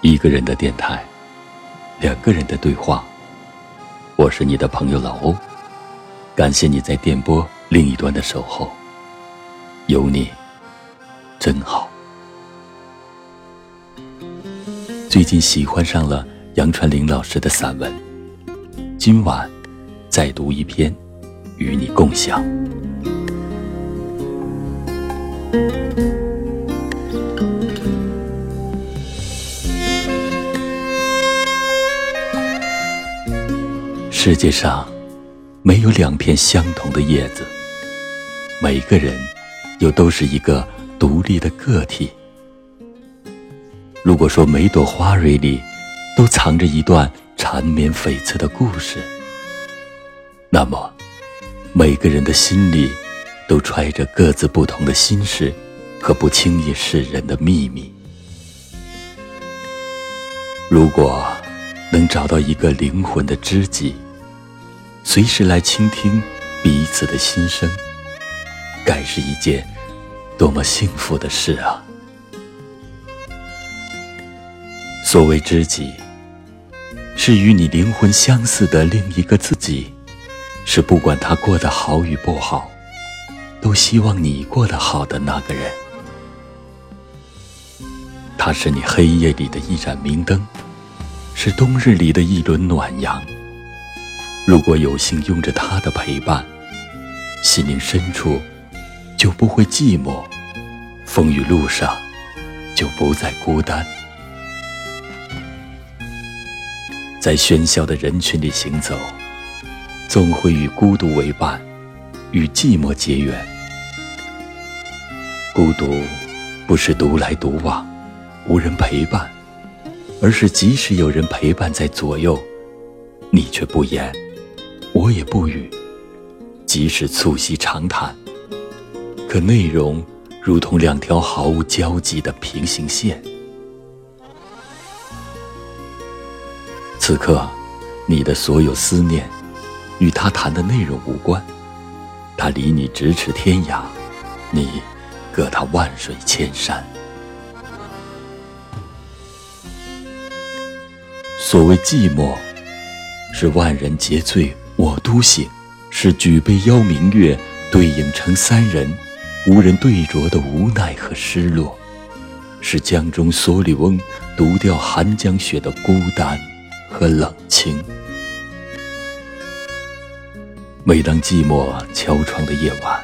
一个人的电台，两个人的对话。我是你的朋友老欧，感谢你在电波另一端的守候。有你，真好。最近喜欢上了杨传林老师的散文，今晚再读一篇，与你共享。世界上没有两片相同的叶子，每个人又都是一个独立的个体。如果说每朵花蕊里都藏着一段缠绵悱恻的故事，那么每个人的心里都揣着各自不同的心事和不轻易示人的秘密。如果能找到一个灵魂的知己，随时来倾听彼此的心声，该是一件多么幸福的事啊！所谓知己，是与你灵魂相似的另一个自己，是不管他过得好与不好，都希望你过得好的那个人。他是你黑夜里的一盏明灯，是冬日里的一轮暖阳。如果有幸拥着他的陪伴，心灵深处就不会寂寞，风雨路上就不再孤单。在喧嚣的人群里行走，总会与孤独为伴，与寂寞结缘。孤独不是独来独往，无人陪伴，而是即使有人陪伴在左右，你却不言。我也不语，即使促膝长谈，可内容如同两条毫无交集的平行线。此刻，你的所有思念与他谈的内容无关，他离你咫尺天涯，你隔他万水千山。所谓寂寞，是万人皆醉。我独醒，是举杯邀明月，对影成三人，无人对酌的无奈和失落；是江中蓑笠翁，独钓寒江雪的孤单和冷清。每当寂寞敲窗的夜晚，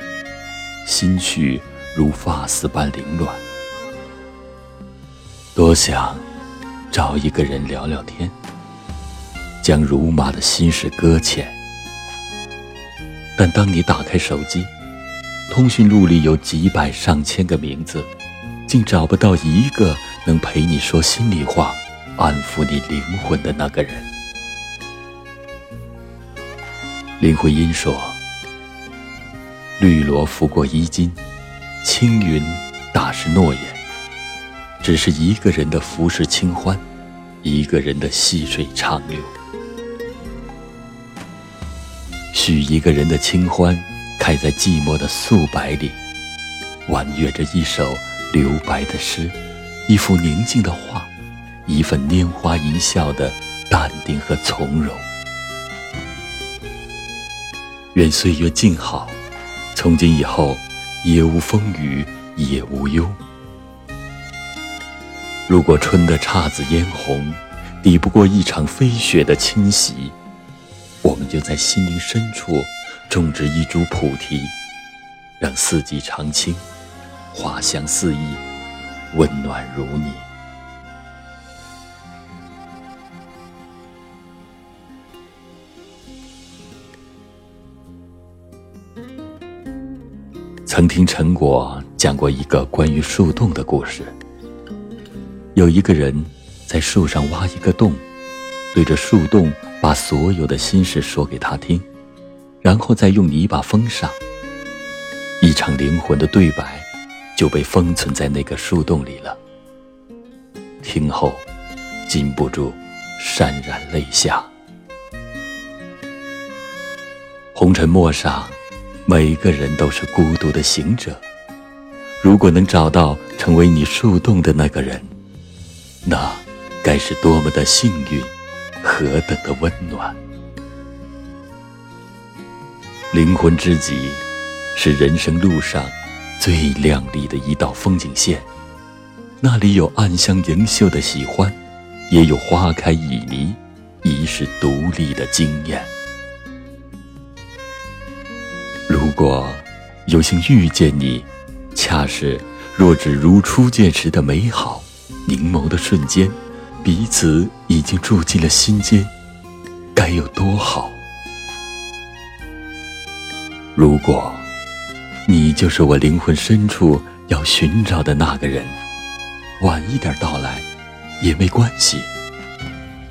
心绪如发丝般凌乱，多想找一个人聊聊天，将如麻的心事搁浅。但当你打开手机，通讯录里有几百上千个名字，竟找不到一个能陪你说心里话、安抚你灵魂的那个人。林徽因说：“绿萝拂过衣襟，青云打湿诺言。只是一个人的浮世清欢，一个人的细水长流。”许一个人的清欢，开在寂寞的素白里，婉约着一首留白的诗，一幅宁静的画，一份拈花一笑的淡定和从容。愿岁月静好，从今以后，也无风雨也无忧。如果春的姹紫嫣红，抵不过一场飞雪的侵袭。我们就在心灵深处种植一株菩提，让四季常青，花香四溢，温暖如你。曾听陈果讲过一个关于树洞的故事。有一个人在树上挖一个洞，对着树洞。把所有的心事说给他听，然后再用泥巴封上。一场灵魂的对白就被封存在那个树洞里了。听后，禁不住潸然泪下。红尘陌上，每个人都是孤独的行者。如果能找到成为你树洞的那个人，那该是多么的幸运，何等的温暖！灵魂知己，是人生路上最亮丽的一道风景线。那里有暗香盈袖的喜欢，也有花开旖旎、一世独立的惊艳。果有幸遇见你，恰是若只如初见时的美好，凝眸的瞬间，彼此已经住进了心间，该有多好！如果你就是我灵魂深处要寻找的那个人，晚一点到来也没关系。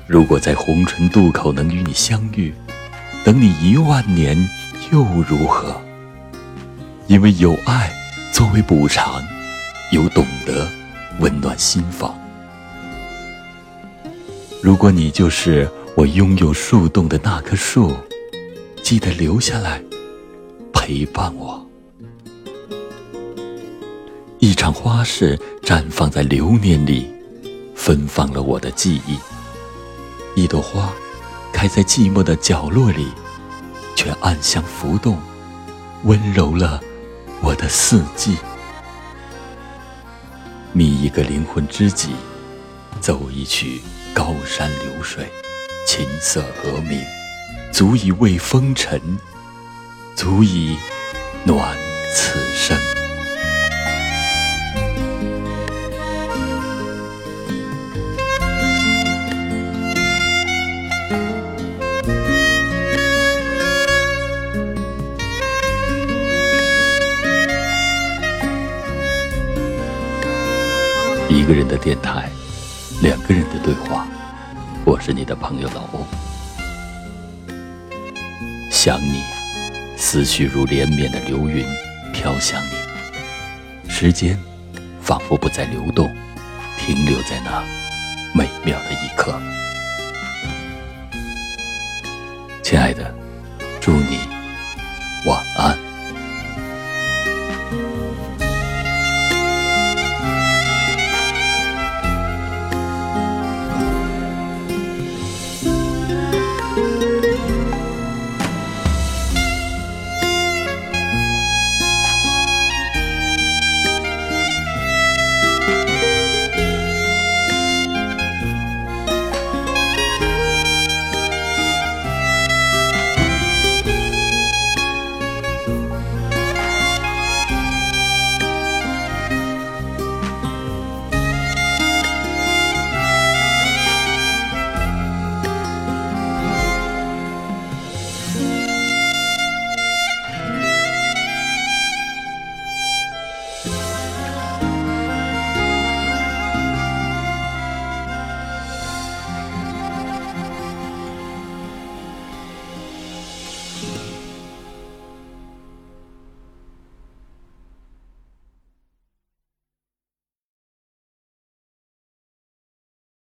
如果在红尘渡口能与你相遇，等你一万年又如何？因为有爱作为补偿，有懂得温暖心房。如果你就是我拥有树洞的那棵树，记得留下来。陪伴我，一场花事绽放在流年里，芬芳了我的记忆。一朵花开在寂寞的角落里，却暗香浮动，温柔了我的四季。觅一个灵魂知己，奏一曲高山流水，琴瑟和鸣，足以慰风尘。足以暖此生。一个人的电台，两个人的对话。我是你的朋友老欧，想你。思绪如连绵的流云，飘向你。时间仿佛不再流动，停留在那美妙的一刻。亲爱的，祝你晚安。